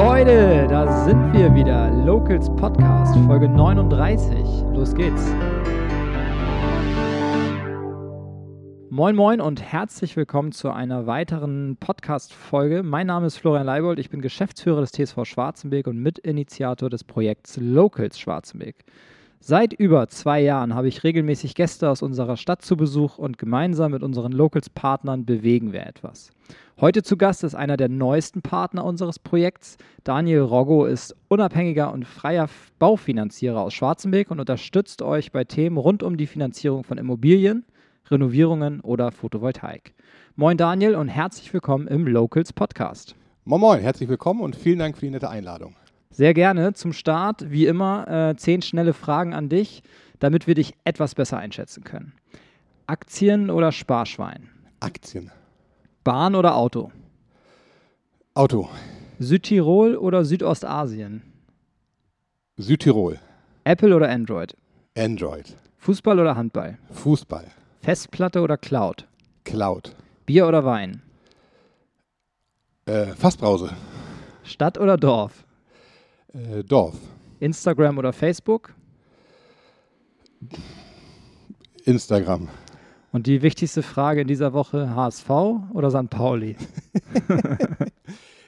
Leute, da sind wir wieder. Locals Podcast, Folge 39. Los geht's. Moin Moin und herzlich willkommen zu einer weiteren Podcast-Folge. Mein Name ist Florian Leibold, ich bin Geschäftsführer des TSV Schwarzenberg und Mitinitiator des Projekts Locals Schwarzenberg. Seit über zwei Jahren habe ich regelmäßig Gäste aus unserer Stadt zu Besuch und gemeinsam mit unseren Locals-Partnern bewegen wir etwas. Heute zu Gast ist einer der neuesten Partner unseres Projekts. Daniel Roggo ist unabhängiger und freier Baufinanzierer aus Schwarzenberg und unterstützt euch bei Themen rund um die Finanzierung von Immobilien, Renovierungen oder Photovoltaik. Moin Daniel und herzlich willkommen im Locals Podcast. Moin Moin, herzlich willkommen und vielen Dank für die nette Einladung. Sehr gerne. Zum Start, wie immer, äh, zehn schnelle Fragen an dich, damit wir dich etwas besser einschätzen können. Aktien oder Sparschwein? Aktien. Bahn oder Auto? Auto. Südtirol oder Südostasien? Südtirol. Apple oder Android? Android. Fußball oder Handball? Fußball. Festplatte oder Cloud? Cloud. Bier oder Wein? Äh, Fassbrause. Stadt oder Dorf? Äh, Dorf. Instagram oder Facebook? Instagram. Und die wichtigste Frage in dieser Woche: HSV oder St. Pauli?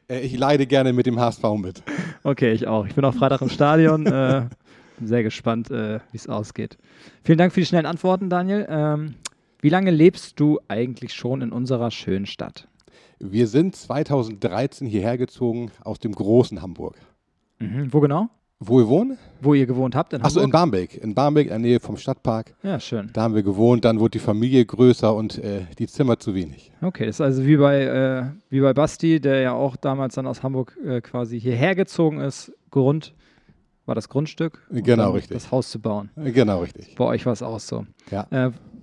Äh, ich leide gerne mit dem HSV mit. Okay, ich auch. Ich bin auch Freitag im Stadion. Äh, bin sehr gespannt, äh, wie es ausgeht. Vielen Dank für die schnellen Antworten, Daniel. Ähm, wie lange lebst du eigentlich schon in unserer schönen Stadt? Wir sind 2013 hierher gezogen aus dem großen Hamburg. Mhm. Wo genau? Wo wir wohnen? Wo ihr gewohnt habt? In Achso, in Hamburg? Barmbek. In Barmbek, in der Nähe vom Stadtpark. Ja, schön. Da haben wir gewohnt, dann wurde die Familie größer und äh, die Zimmer zu wenig. Okay, das ist also wie bei, äh, wie bei Basti, der ja auch damals dann aus Hamburg äh, quasi hierher gezogen ist. Grund war das Grundstück. und Genau, richtig. Das Haus zu bauen. Äh, Genau, richtig. Bei euch war es auch so. Ja.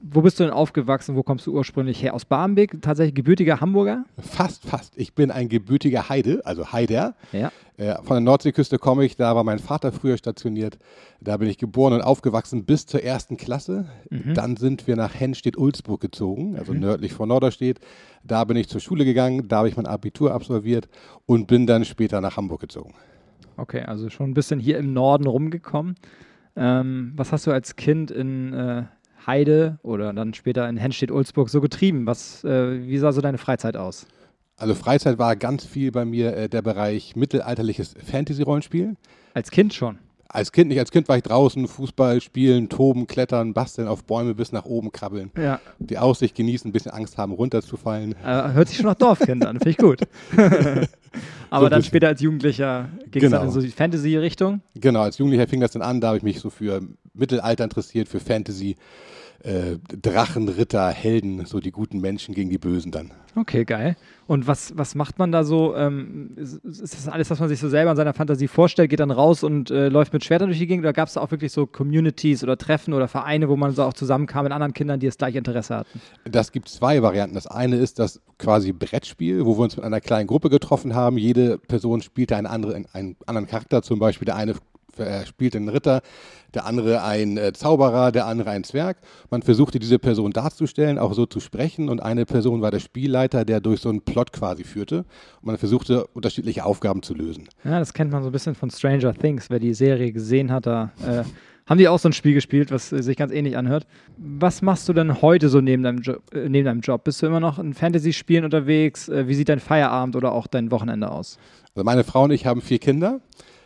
Wo bist du denn aufgewachsen? Wo kommst du ursprünglich her? Aus Barmbek? Tatsächlich gebürtiger Hamburger? Fast, fast. Ich bin ein gebürtiger Heide, also Heider. Ja. Äh, Von der Nordseeküste komme ich, da war mein Vater früher stationiert. Da bin ich geboren und aufgewachsen bis zur ersten Klasse. Dann sind wir nach Hennstedt-Ulzburg gezogen, also nördlich von Norderstedt. Da bin ich zur Schule gegangen, da habe ich mein Abitur absolviert und bin dann später nach Hamburg gezogen. Okay, also schon ein bisschen hier im Norden rumgekommen. Ähm, was hast du als Kind in äh, Heide oder dann später in Hennstedt-Ulzburg so getrieben? Was, äh, wie sah so deine Freizeit aus? Also Freizeit war ganz viel bei mir äh, der Bereich mittelalterliches Fantasy-Rollenspiel. Als Kind schon. Als Kind nicht, als Kind war ich draußen, Fußball spielen, toben, klettern, basteln, auf Bäume bis nach oben krabbeln. Ja. Die Aussicht genießen, ein bisschen Angst haben, runterzufallen. Äh, hört sich schon nach Dorfkind an, finde ich gut. Aber So dann später als Jugendlicher ging es dann Genau. in so die Fantasy-Richtung. Genau, als Jugendlicher fing das dann an, da habe ich mich so für Mittelalter interessiert, für Fantasy, äh, Drachen, Ritter, Helden, so die guten Menschen gegen die Bösen dann. Okay, geil. Und was, was macht man da so? Ähm, ist, ist das alles, was man sich so selber in seiner Fantasie vorstellt, geht dann raus und äh, läuft mit Schwertern durch die Gegend? Oder gab es da auch wirklich so Communities oder Treffen oder Vereine, wo man so auch zusammenkam mit anderen Kindern, die das gleiche Interesse hatten? Das gibt zwei Varianten. Das eine ist das quasi Brettspiel, wo wir uns mit einer kleinen Gruppe getroffen haben. Jede Person spielte einen anderen, einen anderen Charakter, zum Beispiel der eine äh, spielte einen Ritter, der andere ein äh, Zauberer, der andere ein Zwerg. Man versuchte diese Person darzustellen, auch so zu sprechen und eine Person war der Spielleiter, der durch so einen Plot quasi führte. Und man versuchte unterschiedliche Aufgaben zu lösen. Ja, das kennt man so ein bisschen von Stranger Things. Wer die Serie gesehen hat, da äh, haben die auch so ein Spiel gespielt, was äh, sich ganz ähnlich anhört. Was machst du denn heute so neben deinem, jo äh, neben deinem Job? Bist du immer noch in Fantasy-Spielen unterwegs? Äh, wie sieht dein Feierabend oder auch dein Wochenende aus? Also meine Frau und ich haben vier Kinder.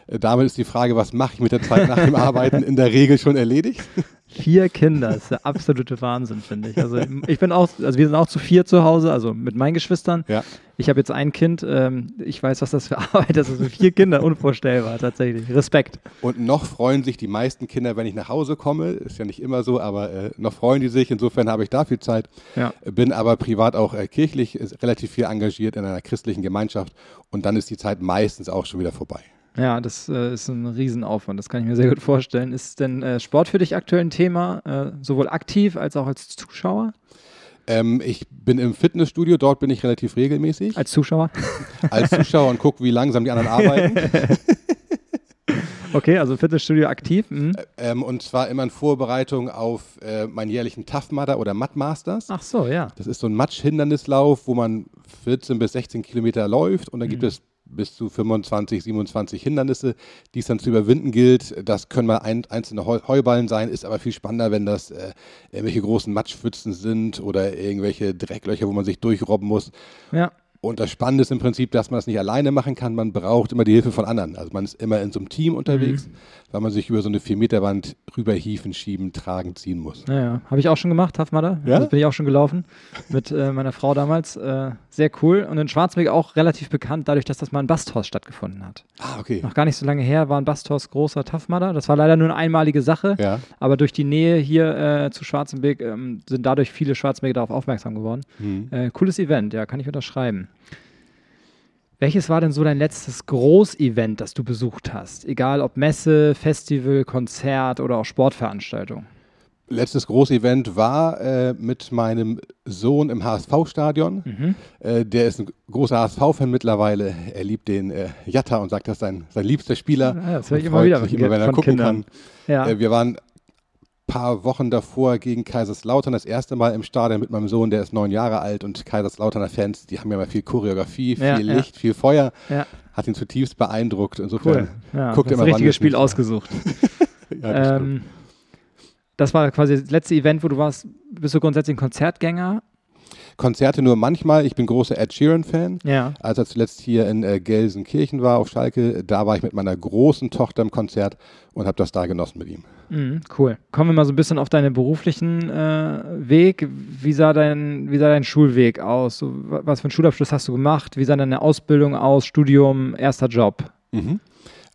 Äh, Damit ist die Frage, was mache ich mit der Zeit nach dem Arbeiten, in der Regel schon erledigt. Vier Kinder, das ist der absolute Wahnsinn, finde ich. Also ich bin auch, also wir sind auch zu vier zu Hause, also mit meinen Geschwistern. Ja. Ich habe jetzt ein Kind, ähm, ich weiß, was das für Arbeit ist. Also vier Kinder, unvorstellbar, tatsächlich. Respekt. Und noch freuen sich die meisten Kinder, wenn ich nach Hause komme. Ist ja nicht immer so, aber äh, noch freuen die sich. Insofern habe ich da viel Zeit. Ja. Bin aber privat auch äh, kirchlich relativ viel engagiert in einer christlichen Gemeinschaft. Und dann ist die Zeit meistens auch schon wieder vorbei. Ja, das äh, ist ein Riesenaufwand, das kann ich mir sehr gut vorstellen. Ist denn äh, Sport für dich aktuell ein Thema, äh, sowohl aktiv als auch als Zuschauer? Ähm, ich bin im Fitnessstudio, dort bin ich relativ regelmäßig Als Zuschauer? als Zuschauer und gucke, wie langsam die anderen arbeiten. Okay, also Fitnessstudio aktiv. Mhm. ähm, und zwar immer in Vorbereitung auf äh, meinen jährlichen Tough Mudder oder Mud Masters. Ach so, ja. Das ist so ein Matsch-Hindernislauf, wo man 14 bis 16 Kilometer läuft und dann gibt es bis zu 25, 27 Hindernisse, die es dann zu überwinden gilt. Das können mal ein, einzelne Heu Heuballen sein, ist aber viel spannender, wenn das äh, irgendwelche großen Matschpfützen sind oder irgendwelche Drecklöcher, wo man sich durchrobben muss. Ja. Und das Spannende ist im Prinzip, dass man es nicht alleine machen kann. Man braucht immer die Hilfe von anderen. Also man ist immer in so einem Team unterwegs, mhm. weil man sich über so eine 4-Meter-Wand rüberhieven, schieben, tragen, ziehen muss. Ja, ja. habe ich auch schon gemacht, Hafmada. Ja? Das bin ich auch schon gelaufen mit äh, meiner Frau damals. Äh, sehr cool. Und in Schwarzweg auch relativ bekannt, dadurch, dass das mal in Basthorst stattgefunden hat. Ah, okay. Noch gar nicht so lange her war in Basthorst großer Tough Das war leider nur eine einmalige Sache. Ja. Aber durch die Nähe hier äh, zu Schwarzenberg ähm, sind dadurch viele Schwarzenberger darauf aufmerksam geworden. Mhm. Äh, cooles Event, ja, kann ich unterschreiben. Welches war denn so dein letztes Großevent, das du besucht hast? Egal ob Messe, Festival, Konzert oder auch Sportveranstaltung. Letztes Großevent war äh, mit meinem Sohn im HSV-Stadion. Mhm. Äh, der ist ein großer HSV-Fan mittlerweile. Er liebt den äh, Jatta und sagt, das ist sein, sein liebster Spieler. Ja, das höre ich immer wieder, sich immer, wenn er gucken Kindern. kann. Ja. Äh, wir waren paar Wochen davor gegen Kaiserslautern das erste Mal im Stadion mit meinem Sohn, der ist neun Jahre alt und Kaiserslauterner Fans, die haben ja mal viel Choreografie, viel ja, Licht, ja. viel Feuer. Ja. Hat ihn zutiefst beeindruckt. Insofern cool. guckt das immer richtige Spiel ausgesucht. das, ähm, das war quasi das letzte Event, wo du warst. Bist du grundsätzlich ein Konzertgänger? Konzerte nur manchmal. Ich bin großer Ed Sheeran-Fan. Ja. Als er zuletzt hier in äh, Gelsenkirchen war, auf Schalke, da war ich mit meiner großen Tochter im Konzert und habe das da genossen mit ihm. Mhm, cool. Kommen wir mal so ein bisschen auf deinen beruflichen äh, Weg. Wie sah, dein, wie sah dein Schulweg aus? So, was für einen Schulabschluss hast du gemacht? Wie sah deine Ausbildung aus? Studium, erster Job? Mhm.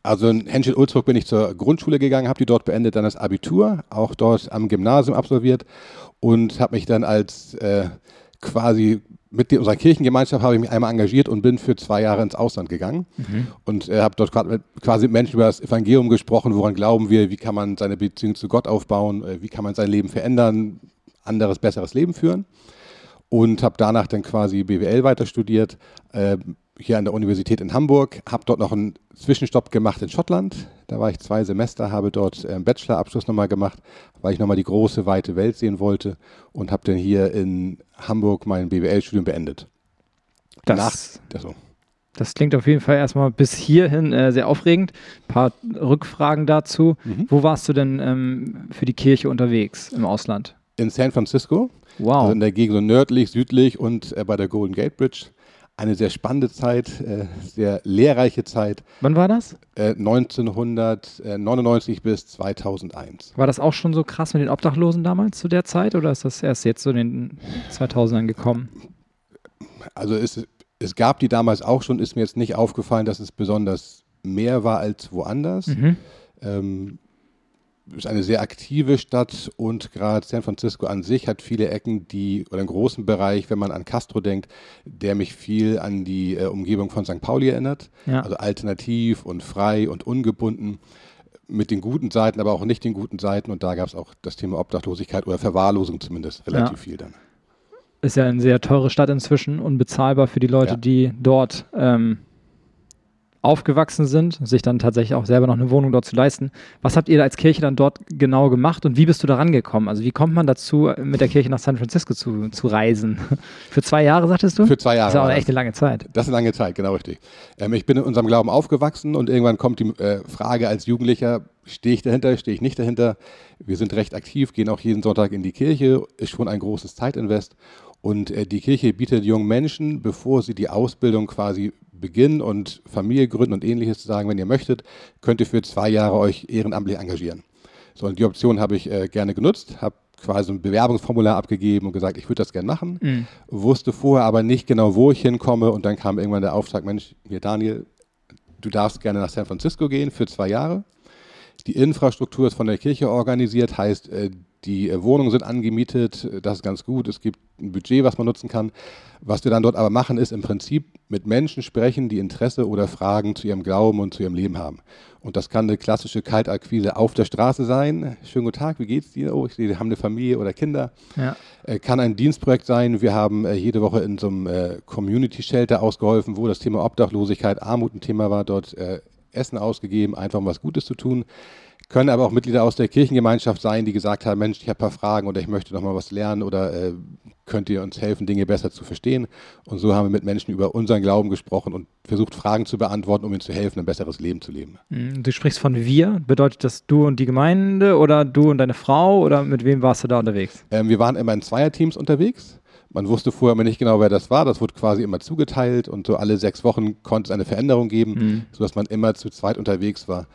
Also in Henschel-Ulzburg bin ich zur Grundschule gegangen, habe die dort beendet, dann das Abitur, auch dort am Gymnasium absolviert und habe mich dann als äh, quasi Mitglied unserer Kirchengemeinschaft habe ich mich einmal engagiert und bin für zwei Jahre ins Ausland gegangen mhm. und äh, habe dort quasi mit Menschen über das Evangelium gesprochen, woran glauben wir, wie kann man seine Beziehung zu Gott aufbauen, äh, wie kann man sein Leben verändern, anderes, besseres Leben führen und habe danach dann quasi BWL weiter studiert, äh, hier an der Universität in Hamburg, habe dort noch einen Zwischenstopp gemacht in Schottland. Da war ich zwei Semester, habe dort einen Bachelorabschluss nochmal gemacht, weil ich nochmal die große, weite Welt sehen wollte und habe dann hier in Hamburg mein BWL-Studium beendet. Das, Nach, also. das klingt auf jeden Fall erstmal bis hierhin äh, sehr aufregend. Ein paar Rückfragen dazu. Mhm. Wo warst du denn ähm, für die Kirche unterwegs im Ausland? In San Francisco. Wow. Also in der Gegend so nördlich, südlich und äh, bei der Golden Gate Bridge eine sehr spannende Zeit, äh, sehr lehrreiche Zeit. Wann war das? Äh, 1999 bis 2001. War das auch schon so krass mit den Obdachlosen damals zu der Zeit oder ist das erst jetzt so in den 2000ern gekommen? Also es, es gab die damals auch schon, ist mir jetzt nicht aufgefallen, dass es besonders mehr war als woanders. Mhm. Ähm, ist eine sehr aktive Stadt und gerade San Francisco an sich hat viele Ecken, die oder einen großen Bereich, wenn man an Castro denkt, der mich viel an die äh, Umgebung von St. Pauli erinnert. Ja. Also alternativ und frei und ungebunden mit den guten Seiten, aber auch nicht den guten Seiten. Und da gab es auch das Thema Obdachlosigkeit oder Verwahrlosung zumindest relativ ja. viel dann. Ist ja eine sehr teure Stadt inzwischen, unbezahlbar für die Leute, ja. die dort ähm, aufgewachsen sind, sich dann tatsächlich auch selber noch eine Wohnung dort zu leisten. Was habt ihr als Kirche dann dort genau gemacht und wie bist du da rangekommen? Also wie kommt man dazu, mit der Kirche nach San Francisco zu, zu reisen? Für zwei Jahre, sagtest du? Für zwei Jahre. Das ist auch eine echte lange Zeit. Das ist eine lange Zeit, genau richtig. Ähm, ich bin in unserem Glauben aufgewachsen und irgendwann kommt die äh, Frage als Jugendlicher, stehe ich dahinter, stehe ich nicht dahinter? Wir sind recht aktiv, gehen auch jeden Sonntag in die Kirche, ist schon ein großes Zeitinvest. Und äh, die Kirche bietet jungen Menschen, bevor sie die Ausbildung quasi beginnen und Familie gründen und ähnliches zu sagen, wenn ihr möchtet, könnt ihr für zwei Jahre euch ehrenamtlich engagieren. So, und die Option habe ich äh, gerne genutzt, habe quasi ein Bewerbungsformular abgegeben und gesagt, ich würde das gerne machen, mhm. wusste vorher aber nicht genau, wo ich hinkomme und dann kam irgendwann der Auftrag, Mensch, hier Daniel, du darfst gerne nach San Francisco gehen für zwei Jahre. Die Infrastruktur ist von der Kirche organisiert, heißt, äh, die äh, Wohnungen sind angemietet, das ist ganz gut. Es gibt ein Budget, was man nutzen kann. Was wir dann dort aber machen, ist im Prinzip mit Menschen sprechen, die Interesse oder Fragen zu ihrem Glauben und zu ihrem Leben haben. Und das kann eine klassische Kaltakquise auf der Straße sein. Schönen guten Tag, wie geht's dir? Oh, ich sehe, Sie haben eine Familie oder Kinder. Ja. Äh, kann ein Dienstprojekt sein. Wir haben jede Woche in so einem Community Shelter ausgeholfen, wo das Thema Obdachlosigkeit, Armut ein Thema war. Dort Essen ausgegeben, einfach um was Gutes zu tun können aber auch Mitglieder aus der Kirchengemeinschaft sein, die gesagt haben, Mensch, ich habe ein paar Fragen oder ich möchte noch mal was lernen oder äh, könnt ihr uns helfen, Dinge besser zu verstehen. Und so haben wir mit Menschen über unseren Glauben gesprochen und versucht, Fragen zu beantworten, um ihnen zu helfen, ein besseres Leben zu leben. Mhm. Du sprichst von wir. Bedeutet das du und die Gemeinde oder du und deine Frau oder mit wem warst du da unterwegs? Ähm, wir waren immer in Zweierteams unterwegs. Man wusste vorher immer nicht genau, wer das war. Das wurde quasi immer zugeteilt und so alle sechs Wochen konnte es eine Veränderung geben, mhm. sodass man immer zu zweit unterwegs war.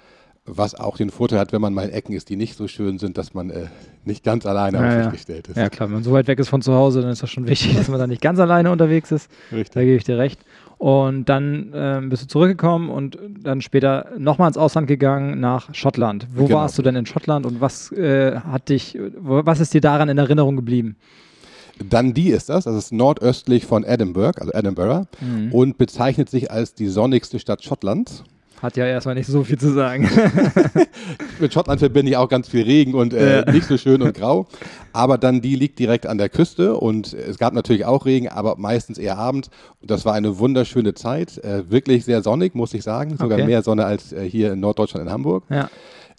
Was auch den Vorteil hat, wenn man mal in Ecken ist, die nicht so schön sind, dass man äh, nicht ganz alleine ja, auf sich ja. gestellt ist. Ja, klar, wenn man so weit weg ist von zu Hause, dann ist das schon wichtig, dass man da nicht ganz alleine unterwegs ist. Richtig. Da gebe ich dir recht. Und dann äh, bist du zurückgekommen und dann später nochmal ins Ausland gegangen nach Schottland. Wo genau. warst du denn in Schottland und was äh, hat dich, was ist dir daran in Erinnerung geblieben? Dundee ist das, das ist nordöstlich von Edinburgh, also Edinburgh, mhm. und bezeichnet sich als die sonnigste Stadt Schottlands. Hat ja erstmal nicht so viel zu sagen. Mit Schottland verbinde ich auch ganz viel Regen und äh, ja. nicht so schön und grau. Aber dann die liegt direkt an der Küste und es gab natürlich auch Regen, aber meistens eher abends. Und das war eine wunderschöne Zeit. Äh, wirklich sehr sonnig, muss ich sagen. Sogar okay. mehr Sonne als äh, hier in Norddeutschland in Hamburg. Ja.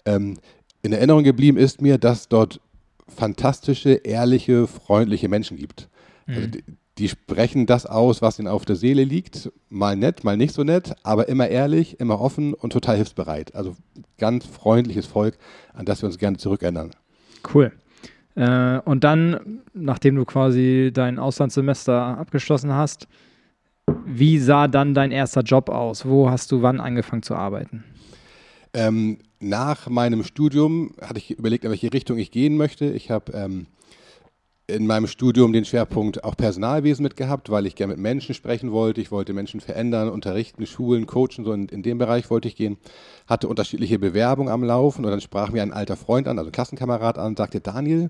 Ähm, in Erinnerung geblieben ist mir, dass dort fantastische, ehrliche, freundliche Menschen gibt. Also mhm. Also die, die sprechen das aus, was ihnen auf der Seele liegt. Mal nett, mal nicht so nett, aber immer ehrlich, immer offen und total hilfsbereit. Also ganz freundliches Volk, an das wir uns gerne zurückerinnern. Cool. Äh, und dann, nachdem du quasi dein Auslandssemester abgeschlossen hast, wie sah dann dein erster Job aus? Wo hast du wann angefangen zu arbeiten? Ähm, nach meinem Studium hatte ich überlegt, in welche Richtung ich gehen möchte. Ich habe ähm, in meinem Studium den Schwerpunkt auch Personalwesen mitgehabt, weil ich gerne mit Menschen sprechen wollte. Ich wollte Menschen verändern, unterrichten, schulen, coachen, so in, in dem Bereich wollte ich gehen. Hatte unterschiedliche Bewerbungen am Laufen und dann sprach mir ein alter Freund an, also ein Klassenkamerad an, sagte Daniel,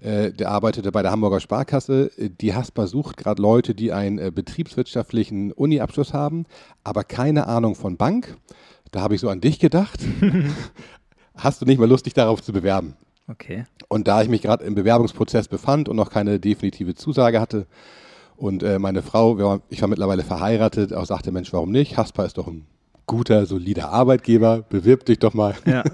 äh, der arbeitete bei der Hamburger Sparkasse. Die Haspa sucht gerade Leute, die einen äh, betriebswirtschaftlichen Uni-Abschluss haben, aber keine Ahnung von Bank. Da habe ich so an dich gedacht. Hast du nicht mal Lust, dich darauf zu bewerben? Okay. Und da ich mich gerade im Bewerbungsprozess befand und noch keine definitive Zusage hatte und äh, meine Frau, ich war mittlerweile verheiratet, auch sagte, Mensch, warum nicht? Haspa ist doch ein guter, solider Arbeitgeber, bewirb dich doch mal. Ja.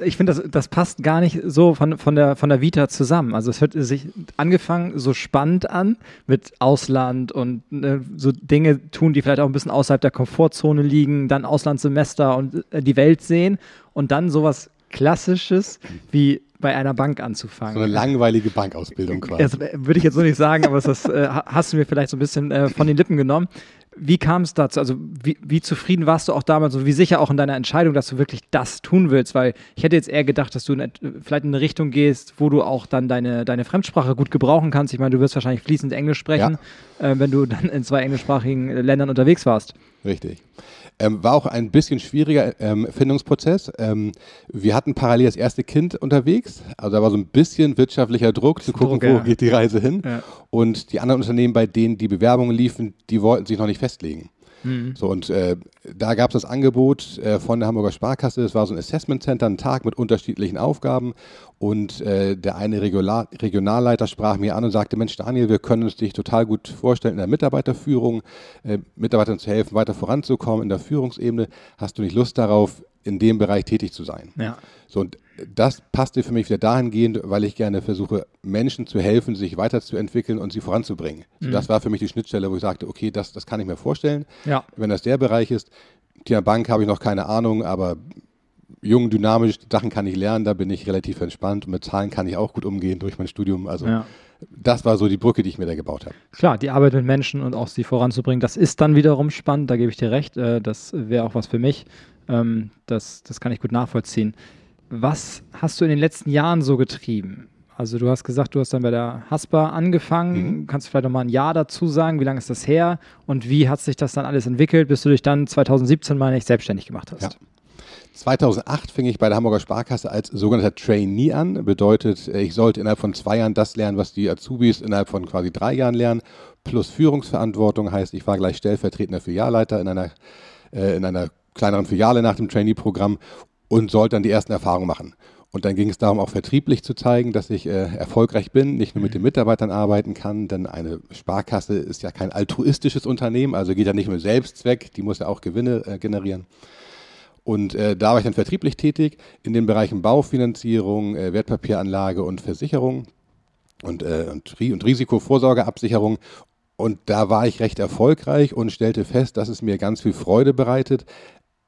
Ich finde, das, das passt gar nicht so von, von, der, von der Vita zusammen. Also es hört sich angefangen so spannend an mit Ausland und äh, so Dinge tun, die vielleicht auch ein bisschen außerhalb der Komfortzone liegen, dann Auslandssemester und äh, die Welt sehen und dann sowas Klassisches wie bei einer Bank anzufangen. So eine langweilige Bankausbildung quasi. Das äh, würde ich jetzt so nicht sagen, aber das äh, hast du mir vielleicht so ein bisschen äh, von den Lippen genommen. Wie kam es dazu? Also wie, wie, zufrieden warst du auch damals und wie sicher auch in deiner Entscheidung, dass du wirklich das tun willst? Weil ich hätte jetzt eher gedacht, dass du in, vielleicht in eine Richtung gehst, wo du auch dann deine, deine Fremdsprache gut gebrauchen kannst. Ich meine, du wirst wahrscheinlich fließend Englisch sprechen, ja. äh, wenn du dann in zwei englischsprachigen Ländern unterwegs warst. Richtig. Ähm, war auch ein bisschen schwieriger ähm, Findungsprozess. Ähm, wir hatten parallel das erste Kind unterwegs, also da war so ein bisschen wirtschaftlicher Druck, zu gucken, Druck, wo ja. geht die Reise hin. Ja. Und die anderen Unternehmen, bei denen die Bewerbungen liefen, die wollten sich noch nicht festlegen. Mhm. So, und äh, da gab es das Angebot äh, von der Hamburger Sparkasse. Es war so ein Assessment Center, ein Tag mit unterschiedlichen Aufgaben. Und äh, der eine Regional Regionalleiter sprach mir an und sagte: Mensch, Daniel, wir können uns dich total gut vorstellen in der Mitarbeiterführung, äh, Mitarbeitern zu helfen, weiter voranzukommen in der Führungsebene. Hast du nicht Lust darauf, in dem Bereich tätig zu sein? Ja. So, und das passte für mich wieder dahingehend, weil ich gerne versuche, Menschen zu helfen, sich weiterzuentwickeln und sie voranzubringen. Mhm. das war für mich die Schnittstelle, wo ich sagte, okay, das, das kann ich mir vorstellen. Ja. Wenn das der Bereich ist, Thema Bank habe ich noch keine Ahnung, aber jung, dynamisch, Sachen kann ich lernen, da bin ich relativ entspannt und mit Zahlen kann ich auch gut umgehen durch mein Studium. Also ja. das war so die Brücke, die ich mir da gebaut habe. Klar, die Arbeit mit Menschen und auch sie voranzubringen, das ist dann wiederum spannend, da gebe ich dir recht. Äh, das wäre auch was für mich. Ähm, das, das kann ich gut nachvollziehen. Was hast du in den letzten Jahren so getrieben? Also du hast gesagt, du hast dann bei der Haspa angefangen. Mhm. Kannst du vielleicht noch mal ein Jahr dazu sagen? Wie lange ist das her? Und wie hat sich das dann alles entwickelt, bis du dich dann 2017 mal nicht selbstständig gemacht hast? Ja. 2008 fing ich bei der Hamburger Sparkasse als sogenannter Trainee an. Bedeutet, ich sollte innerhalb von zwei Jahren das lernen, was die Azubis innerhalb von quasi drei Jahren lernen. Plus Führungsverantwortung heißt, ich war gleich stellvertretender Filialleiter in einer, äh, in einer kleineren Filiale nach dem Trainee-Programm und sollte dann die ersten Erfahrungen machen. Und dann ging es darum, auch vertrieblich zu zeigen, dass ich äh, erfolgreich bin, nicht nur mit den Mitarbeitern arbeiten kann, denn eine Sparkasse ist ja kein altruistisches Unternehmen, also geht ja nicht nur Selbstzweck, die muss ja auch Gewinne äh, generieren. Und äh, da war ich dann vertrieblich tätig in den Bereichen Baufinanzierung, äh, Wertpapieranlage und Versicherung. und, äh, und, und Risikovorsorgeabsicherung. Und da war ich recht erfolgreich und stellte fest, dass es mir ganz viel Freude bereitet,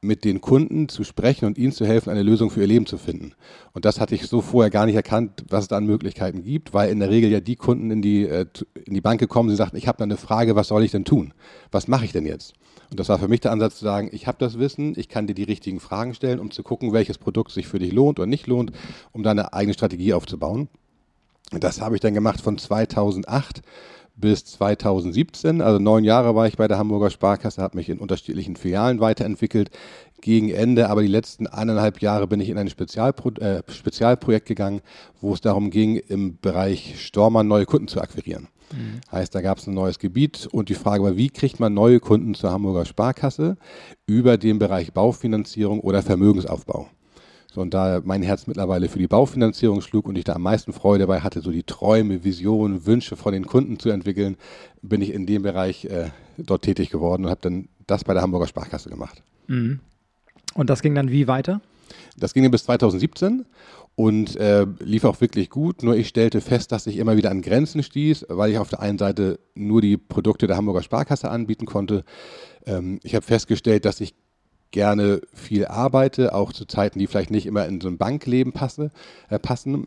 mit den Kunden zu sprechen und ihnen zu helfen, eine Lösung für ihr Leben zu finden. Und das hatte ich so vorher gar nicht erkannt, was es da an Möglichkeiten gibt, weil in der Regel ja die Kunden in die, äh, in die Bank gekommen sind, sagten, ich habe da eine Frage, was soll ich denn tun? Was mache ich denn jetzt? Und das war für mich der Ansatz zu sagen, ich habe das Wissen, ich kann dir die richtigen Fragen stellen, um zu gucken, welches Produkt sich für dich lohnt oder nicht lohnt, um deine eigene Strategie aufzubauen. Und das habe ich dann gemacht von 2008 bis 2017. Also neun Jahre war ich bei der Hamburger Sparkasse, habe mich in unterschiedlichen Filialen weiterentwickelt. Gegen Ende, aber die letzten eineinhalb Jahre bin ich in ein Spezialpro äh, Spezialprojekt gegangen, wo es darum ging, im Bereich Stormann neue Kunden zu akquirieren. Mhm. Heißt, da gab es ein neues Gebiet und die Frage war, wie kriegt man neue Kunden zur Hamburger Sparkasse über den Bereich Baufinanzierung oder Vermögensaufbau? So, und da mein Herz mittlerweile für die Baufinanzierung schlug und ich da am meisten Freude dabei hatte, so die Träume, Visionen, Wünsche von den Kunden zu entwickeln, bin ich in dem Bereich äh, dort tätig geworden und habe dann das bei der Hamburger Sparkasse gemacht. Mhm. Und das ging dann wie weiter? Das ging dann bis 2017 und äh, lief auch wirklich gut. Nur ich stellte fest, dass ich immer wieder an Grenzen stieß, weil ich auf der einen Seite nur die Produkte der Hamburger Sparkasse anbieten konnte. Ähm, ich habe festgestellt, dass ich gerne viel arbeite, auch zu Zeiten, die vielleicht nicht immer in so ein Bankleben passe, äh, passen,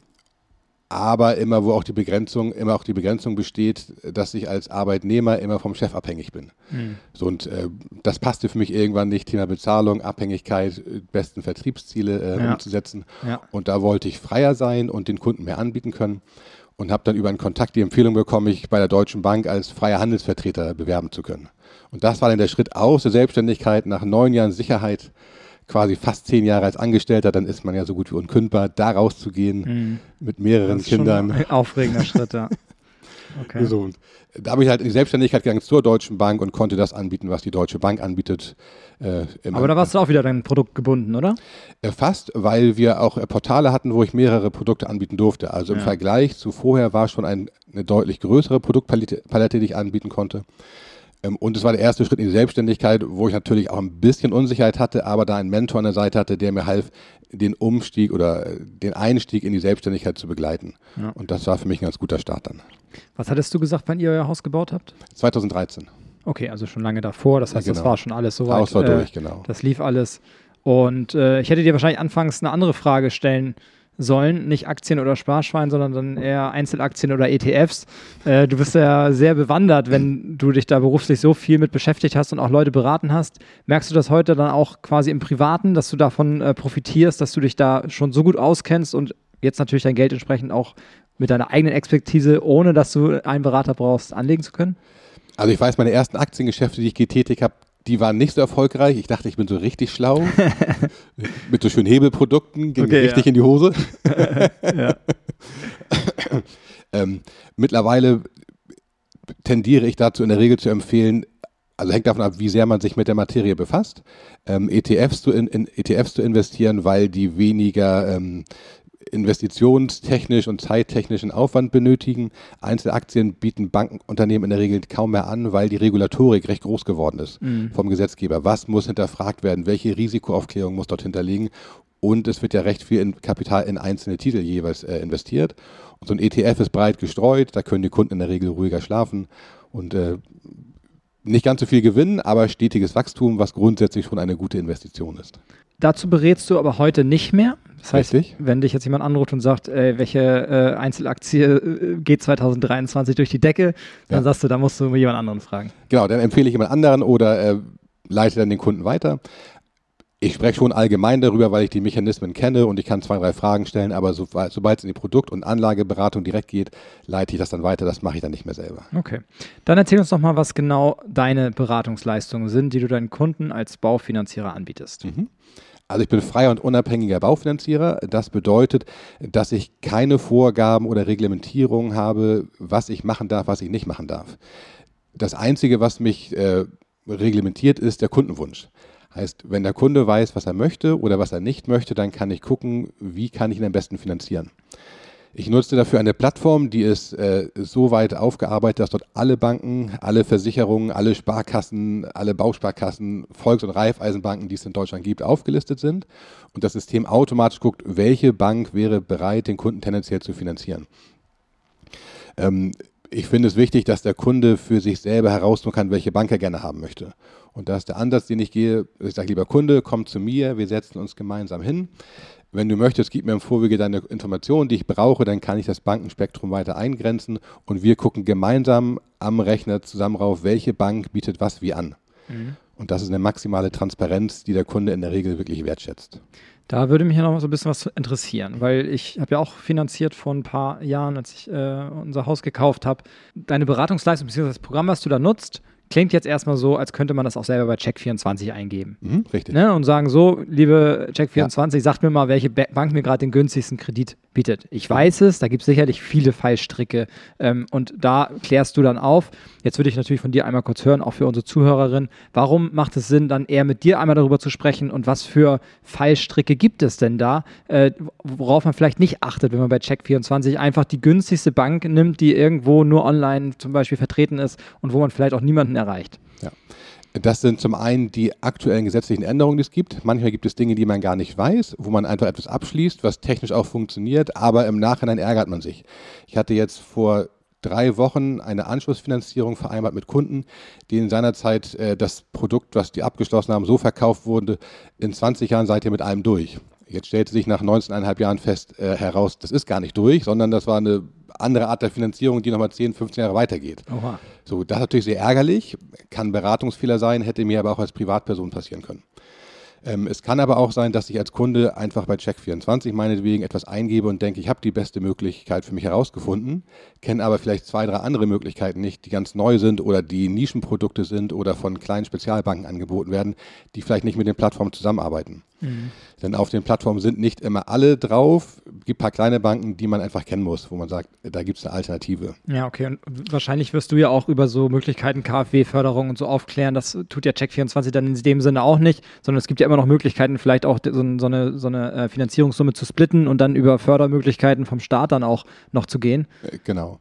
aber immer, wo auch die Begrenzung, immer auch die Begrenzung besteht, dass ich als Arbeitnehmer immer vom Chef abhängig bin. Mhm. So, und äh, das passte für mich irgendwann nicht, Thema Bezahlung, Abhängigkeit, besten Vertriebsziele äh, ja. umzusetzen. Ja. Und da wollte ich freier sein und den Kunden mehr anbieten können und habe dann über einen Kontakt die Empfehlung bekommen, mich bei der Deutschen Bank als freier Handelsvertreter bewerben zu können. Und das war dann der Schritt aus der Selbstständigkeit nach neun Jahren Sicherheit, quasi fast zehn Jahre als Angestellter, dann ist man ja so gut wie unkündbar, da rauszugehen mhm. mit mehreren das ist Kindern. Schon ein aufregender Schritt, ja. Okay. So, da habe ich halt in die Selbstständigkeit gegangen zur Deutschen Bank und konnte das anbieten, was die Deutsche Bank anbietet. Äh, Aber da warst du auch wieder dein Produkt gebunden, oder? Äh, fast, weil wir auch äh, Portale hatten, wo ich mehrere Produkte anbieten durfte. Also im ja. Vergleich zu vorher war schon ein, eine deutlich größere Produktpalette, die ich anbieten konnte. Ähm, und es war der erste Schritt in die Selbstständigkeit, wo ich natürlich auch ein bisschen Unsicherheit hatte, aber da einen Mentor an der Seite hatte, der mir half, den Umstieg oder äh, den Einstieg in die Selbstständigkeit zu begleiten. Ja. Und das war für mich ein ganz guter Start dann. Was hattest du gesagt, wann ihr euer Haus gebaut habt? 2013. Okay, also schon lange davor. Das heißt, ja, genau. das war schon alles soweit. Haus war äh, durch, genau. Das lief alles. Und äh, ich hätte dir wahrscheinlich anfangs eine andere Frage stellen sollen, nicht Aktien oder Sparschwein, sondern dann eher Einzelaktien oder ETFs. Äh, du bist ja sehr bewandert, wenn du dich da beruflich so viel mit beschäftigt hast und auch Leute beraten hast. Merkst du das heute dann auch quasi im Privaten, dass du davon äh, profitierst, dass du dich da schon so gut auskennst und jetzt natürlich dein Geld entsprechend auch mit deiner eigenen Expertise, ohne dass du einen Berater brauchst, anlegen zu können? Also ich weiß, meine ersten Aktiengeschäfte, die ich getätigt habe, die waren nicht so erfolgreich. Ich dachte, ich bin so richtig schlau. Mit so schönen Hebelprodukten ging okay, richtig ja. in die Hose. ähm, mittlerweile tendiere ich dazu in der Regel zu empfehlen, also hängt davon ab, wie sehr man sich mit der Materie befasst, ähm, ETFs, zu in, in ETFs zu investieren, weil die weniger ähm, investitionstechnisch und zeittechnischen Aufwand benötigen. Einzelaktien bieten Bankenunternehmen in der Regel kaum mehr an, weil die Regulatorik recht groß geworden ist mhm. vom Gesetzgeber. Was muss hinterfragt werden? Welche Risikoaufklärung muss dort hinterliegen? Und es wird ja recht viel in Kapital in einzelne Titel jeweils äh, investiert. Und so ein ETF ist breit gestreut, da können die Kunden in der Regel ruhiger schlafen und äh, nicht ganz so viel gewinnen, aber stetiges Wachstum, was grundsätzlich schon eine gute Investition ist. Dazu berätst du aber heute nicht mehr. Das heißt, Richtig. wenn dich jetzt jemand anruft und sagt, ey, welche äh, Einzelaktie äh, geht 2023 durch die Decke, dann ja. sagst du, da musst du jemand anderen fragen. Genau, dann empfehle ich jemand anderen oder äh, leite dann den Kunden weiter. Ich spreche schon allgemein darüber, weil ich die Mechanismen kenne und ich kann zwei, drei Fragen stellen, aber so, sobald es in die Produkt- und Anlageberatung direkt geht, leite ich das dann weiter. Das mache ich dann nicht mehr selber. Okay. Dann erzähl uns doch mal, was genau deine Beratungsleistungen sind, die du deinen Kunden als Baufinanzierer anbietest. Mhm. Also ich bin freier und unabhängiger Baufinanzierer. Das bedeutet, dass ich keine Vorgaben oder Reglementierungen habe, was ich machen darf, was ich nicht machen darf. Das Einzige, was mich äh, reglementiert, ist der Kundenwunsch. Heißt, wenn der Kunde weiß, was er möchte oder was er nicht möchte, dann kann ich gucken, wie kann ich ihn am besten finanzieren. Ich nutzte dafür eine Plattform, die ist äh, so weit aufgearbeitet, dass dort alle Banken, alle Versicherungen, alle Sparkassen, alle Bausparkassen, Volks- und Raiffeisenbanken, die es in Deutschland gibt, aufgelistet sind und das System automatisch guckt, welche Bank wäre bereit, den Kunden tendenziell zu finanzieren. Ähm, ich finde es wichtig, dass der Kunde für sich selber herausfinden kann, welche Bank er gerne haben möchte. Und da ist der Ansatz, den ich gehe. Ich sage, lieber Kunde, komm zu mir, wir setzen uns gemeinsam hin. Wenn du möchtest, gib mir im Vorwege deine Informationen, die ich brauche, dann kann ich das Bankenspektrum weiter eingrenzen und wir gucken gemeinsam am Rechner zusammen rauf, welche Bank bietet was wie an. Mhm. Und das ist eine maximale Transparenz, die der Kunde in der Regel wirklich wertschätzt. Da würde mich ja noch so ein bisschen was interessieren, weil ich habe ja auch finanziert vor ein paar Jahren, als ich äh, unser Haus gekauft habe. Deine Beratungsleistung bzw. das Programm, was du da nutzt, klingt jetzt erstmal so, als könnte man das auch selber bei Check24 eingeben. Mhm, richtig. Ne? Und sagen so, liebe Check24, ja. sagt mir mal, welche Bank mir gerade den günstigsten Kredit bietet. Ich weiß es, da gibt es sicherlich viele Fallstricke ähm, und da klärst du dann auf. Jetzt würde ich natürlich von dir einmal kurz hören, auch für unsere Zuhörerin, warum macht es Sinn, dann eher mit dir einmal darüber zu sprechen und was für Fallstricke gibt es denn da, äh, worauf man vielleicht nicht achtet, wenn man bei Check24 einfach die günstigste Bank nimmt, die irgendwo nur online zum Beispiel vertreten ist und wo man vielleicht auch niemanden erreicht. Ja. Das sind zum einen die aktuellen gesetzlichen Änderungen, die es gibt. Manchmal gibt es Dinge, die man gar nicht weiß, wo man einfach etwas abschließt, was technisch auch funktioniert, aber im Nachhinein ärgert man sich. Ich hatte jetzt vor drei Wochen eine Anschlussfinanzierung vereinbart mit Kunden, denen seinerzeit äh, das Produkt, was die abgeschlossen haben, so verkauft wurde, in 20 Jahren seid ihr mit allem durch. Jetzt stellte sich nach 19,5 Jahren fest äh, heraus, das ist gar nicht durch, sondern das war eine andere Art der Finanzierung, die nochmal 10, 15 Jahre weitergeht. Oha. So, das ist natürlich sehr ärgerlich, kann Beratungsfehler sein, hätte mir aber auch als Privatperson passieren können. Ähm, es kann aber auch sein, dass ich als Kunde einfach bei Check24 meinetwegen etwas eingebe und denke, ich habe die beste Möglichkeit für mich herausgefunden, kenne aber vielleicht zwei, drei andere Möglichkeiten nicht, die ganz neu sind oder die Nischenprodukte sind oder von kleinen Spezialbanken angeboten werden, die vielleicht nicht mit den Plattformen zusammenarbeiten. Mhm. Denn auf den Plattformen sind nicht immer alle drauf. Es gibt ein paar kleine Banken, die man einfach kennen muss, wo man sagt, da gibt es eine Alternative. Ja, okay. Und wahrscheinlich wirst du ja auch über so Möglichkeiten KfW-Förderung und so aufklären. Das tut ja Check24 dann in dem Sinne auch nicht, sondern es gibt ja immer noch Möglichkeiten, vielleicht auch so, so eine, so eine äh, Finanzierungssumme zu splitten und dann über Fördermöglichkeiten vom Staat dann auch noch zu gehen. Äh, genau.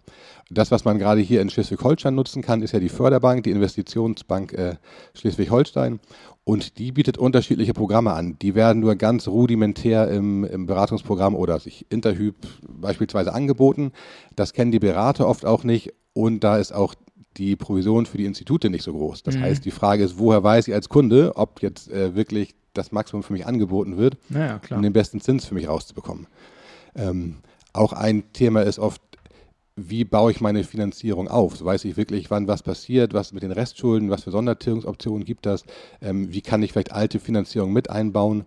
Das, was man gerade hier in Schleswig-Holstein nutzen kann, ist ja die Förderbank, die Investitionsbank äh, Schleswig-Holstein. Und die bietet unterschiedliche Programme an. Die werden nur ganz rudimentär im, im Beratungsprogramm oder sich Interhyp beispielsweise angeboten. Das kennen die Berater oft auch nicht. Und da ist auch die Provision für die Institute nicht so groß. Das mhm. heißt, die Frage ist, woher weiß ich als Kunde, ob jetzt äh, wirklich das Maximum für mich angeboten wird, naja, um den besten Zins für mich rauszubekommen. Ähm, auch ein Thema ist oft wie baue ich meine Finanzierung auf? So weiß ich wirklich, wann was passiert, was mit den Restschulden, was für Sondertilgungsoptionen gibt das, ähm, wie kann ich vielleicht alte Finanzierung mit einbauen?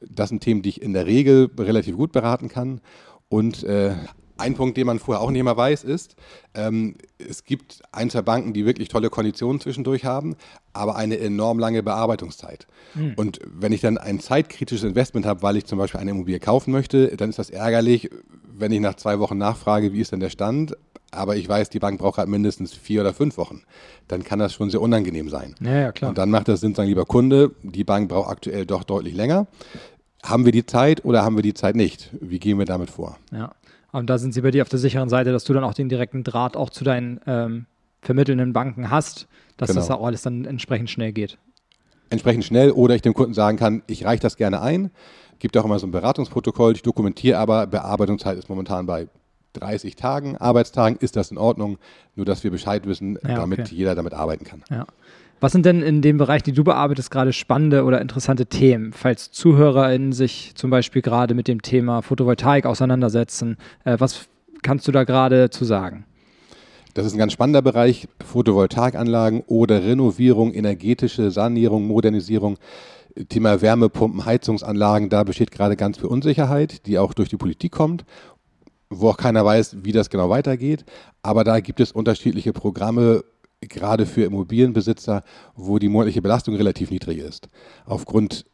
Das sind Themen, die ich in der Regel relativ gut beraten kann. Und äh, ein Punkt, den man vorher auch nicht immer weiß, ist, ähm, es gibt ein, zwei Banken, die wirklich tolle Konditionen zwischendurch haben, aber eine enorm lange Bearbeitungszeit. Hm. Und wenn ich dann ein zeitkritisches Investment habe, weil ich zum Beispiel eine Immobilie kaufen möchte, dann ist das ärgerlich, wenn ich nach zwei Wochen nachfrage, wie ist denn der Stand, aber ich weiß, die Bank braucht halt mindestens vier oder fünf Wochen, dann kann das schon sehr unangenehm sein. Ja, ja, klar. Und dann macht das Sinn, sagen, lieber Kunde, die Bank braucht aktuell doch deutlich länger. Haben wir die Zeit oder haben wir die Zeit nicht? Wie gehen wir damit vor? Ja, und da sind sie bei dir auf der sicheren Seite, dass du dann auch den direkten Draht auch zu deinen ähm, vermittelnden Banken hast, dass genau. das auch alles dann entsprechend schnell geht. Entsprechend schnell oder ich dem Kunden sagen kann, ich reiche das gerne ein gibt auch immer so ein Beratungsprotokoll, ich dokumentiere aber, Bearbeitungszeit ist momentan bei 30 Tagen, Arbeitstagen, ist das in Ordnung? Nur, dass wir Bescheid wissen, ja, damit okay. jeder damit arbeiten kann. Ja. Was sind denn in dem Bereich, die du bearbeitest, gerade spannende oder interessante Themen, falls ZuhörerInnen sich zum Beispiel gerade mit dem Thema Photovoltaik auseinandersetzen? Äh, was kannst du da gerade zu sagen? Das ist ein ganz spannender Bereich, Photovoltaikanlagen oder Renovierung, energetische Sanierung, Modernisierung. Thema Wärmepumpen, Heizungsanlagen, da besteht gerade ganz viel Unsicherheit, die auch durch die Politik kommt, wo auch keiner weiß, wie das genau weitergeht. Aber da gibt es unterschiedliche Programme, gerade für Immobilienbesitzer, wo die monatliche Belastung relativ niedrig ist. Aufgrund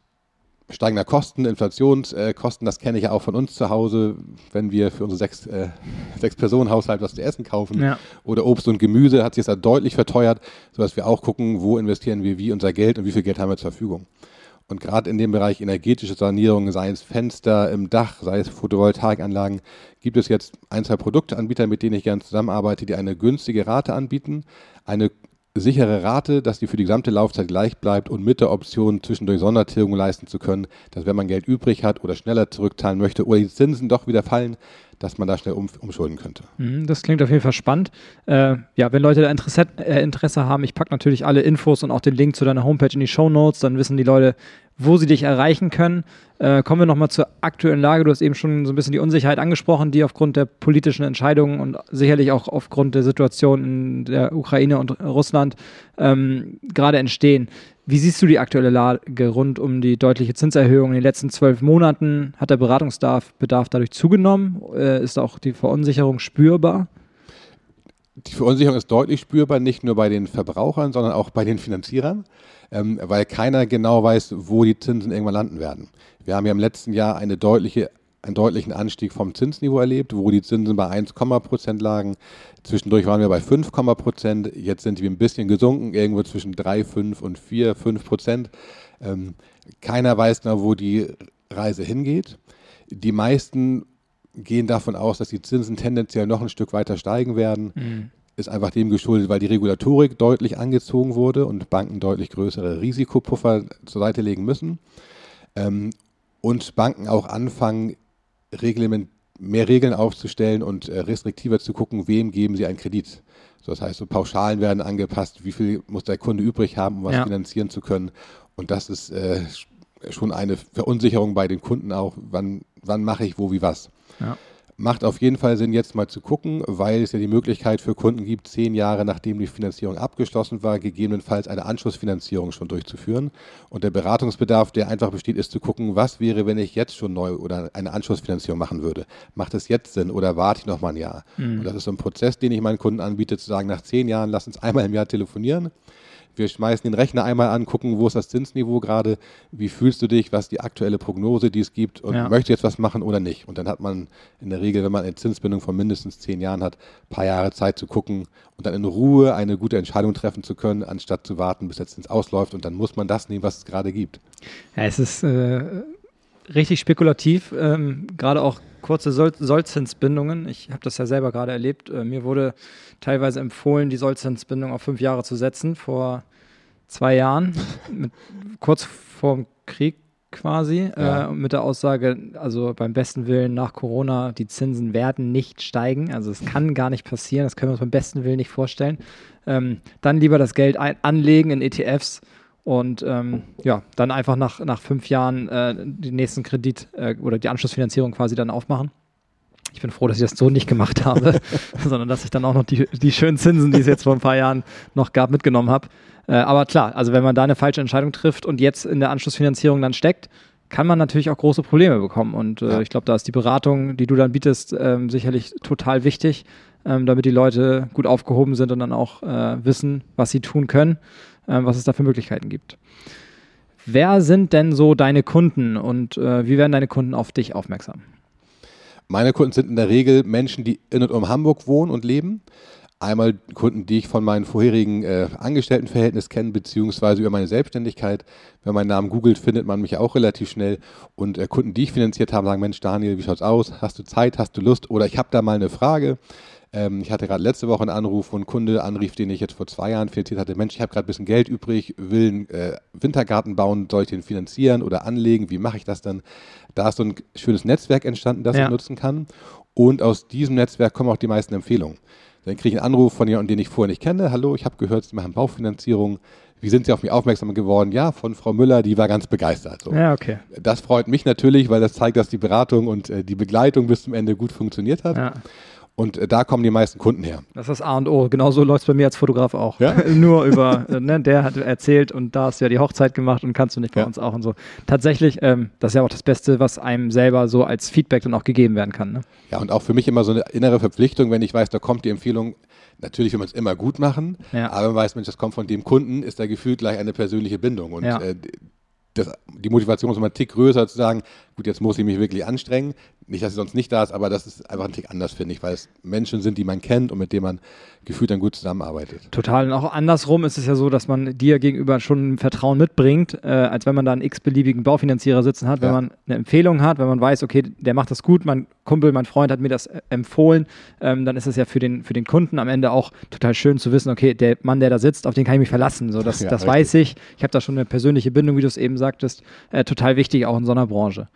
steigender Kosten, Inflationskosten, das kenne ich ja auch von uns zu Hause, wenn wir für unsere sechs, äh, sechs Personen Haushalt was zu essen kaufen ja. oder Obst und Gemüse, hat sich das da deutlich verteuert, sodass wir auch gucken, wo investieren wir wie unser Geld und wie viel Geld haben wir zur Verfügung. Und gerade in dem Bereich energetische Sanierung, sei es Fenster im Dach, sei es Photovoltaikanlagen, gibt es jetzt ein, zwei Produkteanbieter, mit denen ich gerne zusammenarbeite, die eine günstige Rate anbieten, eine sichere Rate, dass die für die gesamte Laufzeit gleich bleibt und mit der Option zwischendurch Sondertilgung leisten zu können, dass wenn man Geld übrig hat oder schneller zurückzahlen möchte oder die Zinsen doch wieder fallen, dass man da schnell um, umschulden könnte. Mhm, das klingt auf jeden Fall spannend. Äh, ja, wenn Leute da Interesse, äh, Interesse haben, ich packe natürlich alle Infos und auch den Link zu deiner Homepage in die Show Notes, dann wissen die Leute, wo sie dich erreichen können. Äh, kommen wir nochmal zur aktuellen Lage. Du hast eben schon so ein bisschen die Unsicherheit angesprochen, die aufgrund der politischen Entscheidungen und sicherlich auch aufgrund der Situation in der Ukraine und Russland ähm, gerade entstehen. Wie siehst du die aktuelle Lage rund um die deutliche Zinserhöhung in den letzten zwölf Monaten? Hat der Beratungsbedarf dadurch zugenommen? Äh, ist auch die Verunsicherung spürbar? Die Verunsicherung ist deutlich spürbar, nicht nur bei den Verbrauchern, sondern auch bei den Finanzierern ähm, weil keiner genau weiß, wo die Zinsen irgendwann landen werden. Wir haben ja im letzten Jahr eine deutliche, einen deutlichen Anstieg vom Zinsniveau erlebt, wo die Zinsen bei 1, Prozent lagen. Zwischendurch waren wir bei 5, Prozent. Jetzt sind wir ein bisschen gesunken, irgendwo zwischen 3, 5 und 4, 5 Prozent. Ähm, keiner weiß genau, wo die Reise hingeht. Die meisten gehen davon aus, dass die Zinsen tendenziell noch ein Stück weiter steigen werden. Mhm ist einfach dem geschuldet, weil die Regulatorik deutlich angezogen wurde und Banken deutlich größere Risikopuffer zur Seite legen müssen. Ähm, und Banken auch anfangen, Reglement, mehr Regeln aufzustellen und äh, restriktiver zu gucken, wem geben sie einen Kredit. So, das heißt, so Pauschalen werden angepasst, wie viel muss der Kunde übrig haben, um was ja. finanzieren zu können. Und das ist äh, schon eine Verunsicherung bei den Kunden auch, wann, wann mache ich wo wie was. Ja. Macht auf jeden Fall Sinn, jetzt mal zu gucken, weil es ja die Möglichkeit für Kunden gibt, zehn Jahre nachdem die Finanzierung abgeschlossen war, gegebenenfalls eine Anschlussfinanzierung schon durchzuführen. Und der Beratungsbedarf, der einfach besteht, ist zu gucken, was wäre, wenn ich jetzt schon neu oder eine Anschlussfinanzierung machen würde. Macht es jetzt Sinn oder warte ich noch mal ein Jahr? Mhm. Und das ist so ein Prozess, den ich meinen Kunden anbiete, zu sagen, nach zehn Jahren lass uns einmal im Jahr telefonieren wir schmeißen den Rechner einmal an, gucken, wo ist das Zinsniveau gerade, wie fühlst du dich, was ist die aktuelle Prognose, die es gibt und ja. möchte jetzt was machen oder nicht. Und dann hat man in der Regel, wenn man eine Zinsbindung von mindestens zehn Jahren hat, ein paar Jahre Zeit zu gucken und dann in Ruhe eine gute Entscheidung treffen zu können, anstatt zu warten, bis der Zins ausläuft und dann muss man das nehmen, was es gerade gibt. Ja, es ist äh, richtig spekulativ, ähm, gerade auch kurze Soll Sollzinsbindungen. Ich habe das ja selber gerade erlebt. Äh, mir wurde teilweise empfohlen, die Sollzinsbindung auf fünf Jahre zu setzen, vor zwei Jahren, mit, kurz vorm Krieg quasi, ja. äh, mit der Aussage, also beim besten Willen nach Corona, die Zinsen werden nicht steigen. Also es kann gar nicht passieren, das können wir uns beim besten Willen nicht vorstellen. Ähm, dann lieber das Geld anlegen in ETFs und ähm, ja, dann einfach nach, nach fünf Jahren äh, den nächsten Kredit äh, oder die Anschlussfinanzierung quasi dann aufmachen. Ich bin froh, dass ich das so nicht gemacht habe, sondern dass ich dann auch noch die, die schönen Zinsen, die es jetzt vor ein paar Jahren noch gab, mitgenommen habe. Äh, aber klar, also wenn man da eine falsche Entscheidung trifft und jetzt in der Anschlussfinanzierung dann steckt, kann man natürlich auch große Probleme bekommen. Und äh, ich glaube, da ist die Beratung, die du dann bietest, ähm, sicherlich total wichtig, ähm, damit die Leute gut aufgehoben sind und dann auch äh, wissen, was sie tun können äh, was es da für Möglichkeiten gibt. Wer sind denn so deine Kunden und äh, wie werden deine Kunden auf dich aufmerksam? Meine Kunden sind in der Regel Menschen, die in und um Hamburg wohnen und leben. Einmal Kunden, die ich von meinem vorherigen äh, Angestelltenverhältnis kenne, beziehungsweise über meine Selbstständigkeit. Wenn man meinen Namen googelt, findet man mich auch relativ schnell. Und äh, Kunden, die ich finanziert habe, sagen, Mensch, Daniel, wie schaut's aus? Hast du Zeit? Hast du Lust? Oder ich habe da mal eine Frage. Ähm, ich hatte gerade letzte Woche einen Anruf, wo ein Kunde anrief, den ich jetzt vor zwei Jahren finanziert hatte. Mensch, ich habe gerade ein bisschen Geld übrig, will einen äh, Wintergarten bauen, soll ich den finanzieren oder anlegen? Wie mache ich das dann? Da ist so ein schönes Netzwerk entstanden, das ja. ich nutzen kann. Und aus diesem Netzwerk kommen auch die meisten Empfehlungen. Dann kriege ich einen Anruf von jemandem, den ich vorher nicht kenne. Hallo, ich habe gehört, Sie machen Baufinanzierung. Wie sind Sie auf mich aufmerksam geworden? Ja, von Frau Müller, die war ganz begeistert. So. Ja, okay. Das freut mich natürlich, weil das zeigt, dass die Beratung und äh, die Begleitung bis zum Ende gut funktioniert hat. Ja. Und äh, da kommen die meisten Kunden her. Das ist das A und O. Genauso läuft es bei mir als Fotograf auch. Ja? Nur über, äh, ne, der hat erzählt und da hast du ja die Hochzeit gemacht und kannst du nicht bei ja. uns auch und so. Tatsächlich, ähm, das ist ja auch das Beste, was einem selber so als Feedback dann auch gegeben werden kann. Ne? Ja, und auch für mich immer so eine innere Verpflichtung, wenn ich weiß, da kommt die Empfehlung. Natürlich will man es immer gut machen, ja. aber wenn man weiß, Mensch, das kommt von dem Kunden, ist da gefühlt gleich eine persönliche Bindung. Und äh, das, die Motivation ist immer ein Tick größer zu sagen, gut, jetzt muss ich mich wirklich anstrengen. Nicht, dass sie sonst nicht da ist, aber das ist einfach ein Tick anders, finde ich, weil es Menschen sind, die man kennt und mit denen man gefühlt dann gut zusammenarbeitet. Total. Und auch andersrum ist es ja so, dass man dir gegenüber schon ein Vertrauen mitbringt, äh, als wenn man da einen x-beliebigen Baufinanzierer sitzen hat, wenn ja. man eine Empfehlung hat, wenn man weiß, okay, der macht das gut, mein Kumpel, mein Freund hat mir das äh, empfohlen, ähm, dann ist es ja für den, für den Kunden am Ende auch total schön zu wissen, okay, der Mann, der da sitzt, auf den kann ich mich verlassen. So, das ja, das weiß ich. Ich habe da schon eine persönliche Bindung, wie du es eben sagtest, äh, total wichtig, auch in so einer Branche.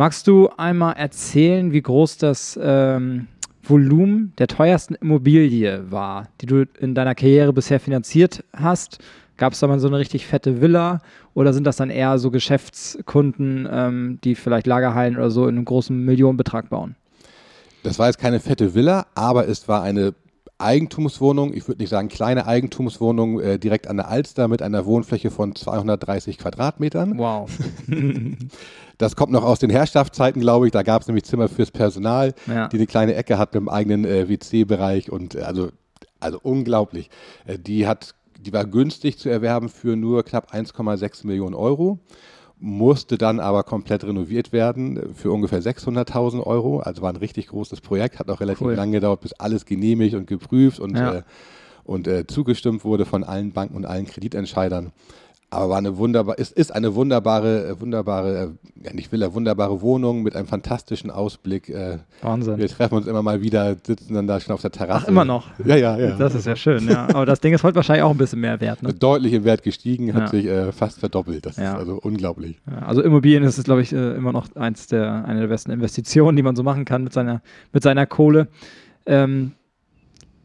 Magst du einmal erzählen, wie groß das ähm, Volumen der teuersten Immobilie war, die du in deiner Karriere bisher finanziert hast? Gab es da mal so eine richtig fette Villa oder sind das dann eher so Geschäftskunden, ähm, die vielleicht Lagerhallen oder so in einem großen Millionenbetrag bauen? Das war jetzt keine fette Villa, aber es war eine Eigentumswohnung, ich würde nicht sagen kleine Eigentumswohnung, äh, direkt an der Alster mit einer Wohnfläche von 230 Quadratmetern. Wow. das kommt noch aus den Herrschaftszeiten, glaube ich. Da gab es nämlich Zimmer fürs Personal, Ja. die eine kleine Ecke hat mit einem eigenen äh, WC-Bereich und äh, also, also unglaublich. Äh, die hat, die war günstig zu erwerben für nur knapp 1,6 Millionen Euro musste dann aber komplett renoviert werden für ungefähr 600.000 Euro. Also war ein richtig großes Projekt, hat auch relativ Cool. lange gedauert, bis alles genehmigt und geprüft und, Ja. äh, und äh, zugestimmt wurde von allen Banken und allen Kreditentscheidern. Aber war eine wunderbar, es ist eine wunderbare, äh, wunderbare, äh, ja nicht Villa, wunderbare Wohnung mit einem fantastischen Ausblick. Äh, Wahnsinn. wir treffen uns immer mal wieder, sitzen dann da schon auf der Terrasse. Ach, immer noch. Ja, ja, ja. Das ist ja schön, ja. Aber das Ding ist heute wahrscheinlich auch ein bisschen mehr wert. Ne? Deutlich im Wert gestiegen, hat Ja. sich äh, fast verdoppelt. Das Ja. ist also unglaublich. Also Immobilien ist, glaube ich, äh, immer noch eins der, eine der besten Investitionen, die man so machen kann mit seiner, mit seiner Kohle. Ähm,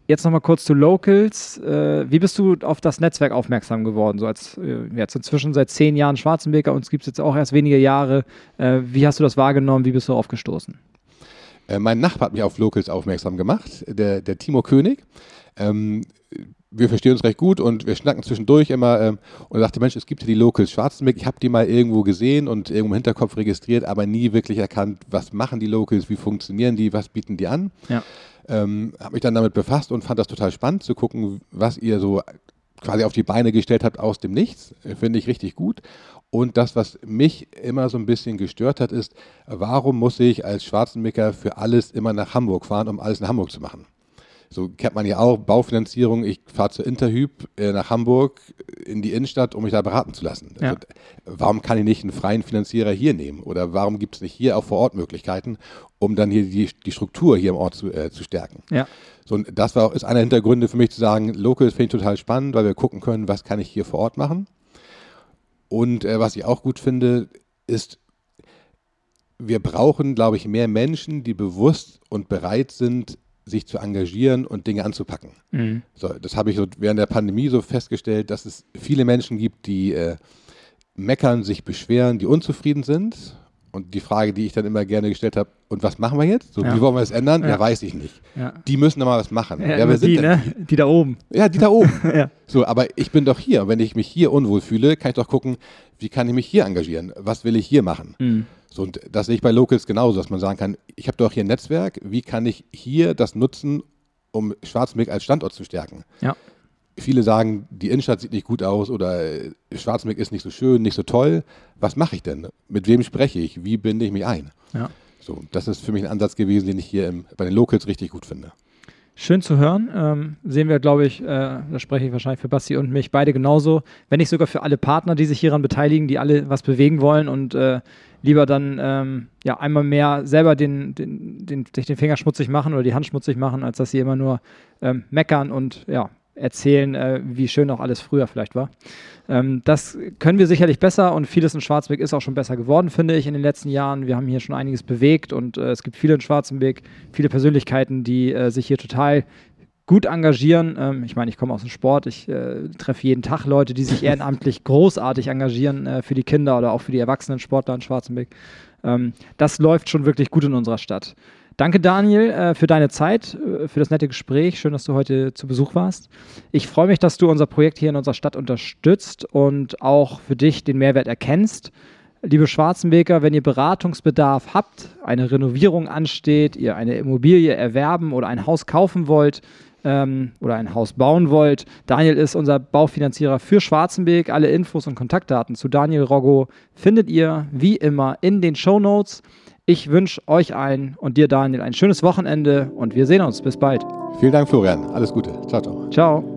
jetzt nochmal kurz zu Locals. Äh, wie bist du auf das Netzwerk aufmerksam geworden? So als äh, jetzt inzwischen seit zehn Jahren Schwarzenbeker, uns gibt es jetzt auch erst wenige Jahre. Äh, wie hast du das wahrgenommen? Wie bist du aufgestoßen? Äh, mein Nachbar hat mich auf Locals aufmerksam gemacht, der, der Timo König. Ähm, wir verstehen uns recht gut und wir schnacken zwischendurch immer ähm, und sagte, Mensch, es gibt hier die Locals Schwarzenbeck, ich habe die mal irgendwo gesehen und irgendwo im Hinterkopf registriert, aber nie wirklich erkannt, was machen die Locals, wie funktionieren die, was bieten die an. Ja. Ähm, habe mich dann damit befasst und fand das total spannend zu gucken, was ihr so quasi auf die Beine gestellt habt aus dem Nichts. Finde ich richtig gut. Und das, was mich immer so ein bisschen gestört hat, ist, warum muss ich als Schwarzenbecker für alles immer nach Hamburg fahren, um alles in Hamburg zu machen? So kennt man ja auch Baufinanzierung. Ich fahre zur Interhyp äh, nach Hamburg äh, in die Innenstadt, um mich da beraten zu lassen. Ja. Also, warum kann ich nicht einen freien Finanzierer hier nehmen? Oder warum gibt es nicht hier auch vor Ort Möglichkeiten, um dann hier die, die Struktur hier im Ort zu, äh, zu stärken? Ja. So, und das war auch, ist einer der Hintergründe für mich zu sagen, Locals finde ich total spannend, weil wir gucken können, was kann ich hier vor Ort machen. Und äh, was ich auch gut finde, ist, wir brauchen, glaube ich, mehr Menschen, die bewusst und bereit sind, sich zu engagieren und Dinge anzupacken. Mhm. So, das habe ich so während der Pandemie so festgestellt, dass es viele Menschen gibt, die äh, meckern, sich beschweren, die unzufrieden sind. Und die Frage, die ich dann immer gerne gestellt habe, und was machen wir jetzt? So, Ja. Wie wollen wir es ändern? Ja. Ja. weiß ich nicht. Ja. Die müssen doch mal was machen. Ja, wer sind die, ne? die? die da oben. Ja, die da oben. ja. So, aber ich bin doch hier. Und wenn ich mich hier unwohl fühle, kann ich doch gucken, wie kann ich mich hier engagieren? Was will ich hier machen? Mhm. So, und das sehe ich bei Locals genauso, dass man sagen kann, ich habe doch hier ein Netzwerk, wie kann ich hier das nutzen, um Schwarzenberg als Standort zu stärken? Ja. Viele sagen, die Innenstadt sieht nicht gut aus oder Schwarzenberg ist nicht so schön, nicht so toll. Was mache ich denn? Mit wem spreche ich? Wie binde ich mich ein? Ja. So, das ist für mich ein Ansatz gewesen, den ich hier im, bei den Locals richtig gut finde. Schön zu hören. Ähm, sehen wir, glaube ich, äh, da spreche ich wahrscheinlich für Basti und mich beide genauso, wenn nicht sogar für alle Partner, die sich hieran beteiligen, die alle was bewegen wollen und äh, lieber dann ähm, ja einmal mehr selber den, den, den, sich den Finger schmutzig machen oder die Hand schmutzig machen, als dass sie immer nur ähm, meckern und ja, erzählen, äh, wie schön auch alles früher vielleicht war. Ähm, das können wir sicherlich besser und vieles in Schwarzenberg ist auch schon besser geworden, finde ich, in den letzten Jahren. Wir haben hier schon einiges bewegt und äh, es gibt viele in Schwarzenberg, viele Persönlichkeiten, die äh, sich hier total gut engagieren. Ähm, ich meine, ich komme aus dem Sport, ich äh, treffe jeden Tag Leute, die sich ehrenamtlich großartig engagieren äh, für die Kinder oder auch für die erwachsenen Sportler in Schwarzenberg. Ähm, das läuft schon wirklich gut in unserer Stadt. Danke, Daniel, äh, für deine Zeit, äh, für das nette Gespräch. Schön, dass du heute zu Besuch warst. Ich freue mich, dass du unser Projekt hier in unserer Stadt unterstützt und auch für dich den Mehrwert erkennst. Liebe Schwarzenbeker, wenn ihr Beratungsbedarf habt, eine Renovierung ansteht, ihr eine Immobilie erwerben oder ein Haus kaufen wollt ähm, oder ein Haus bauen wollt, Daniel ist unser Baufinanzierer für Schwarzenberg. Alle Infos und Kontaktdaten zu Daniel Roggo findet ihr wie immer in den Show Notes. Ich wünsche euch allen und dir, Daniel, ein schönes Wochenende und wir sehen uns. Bis bald. Vielen Dank, Florian. Alles Gute. Ciao, ciao. Ciao.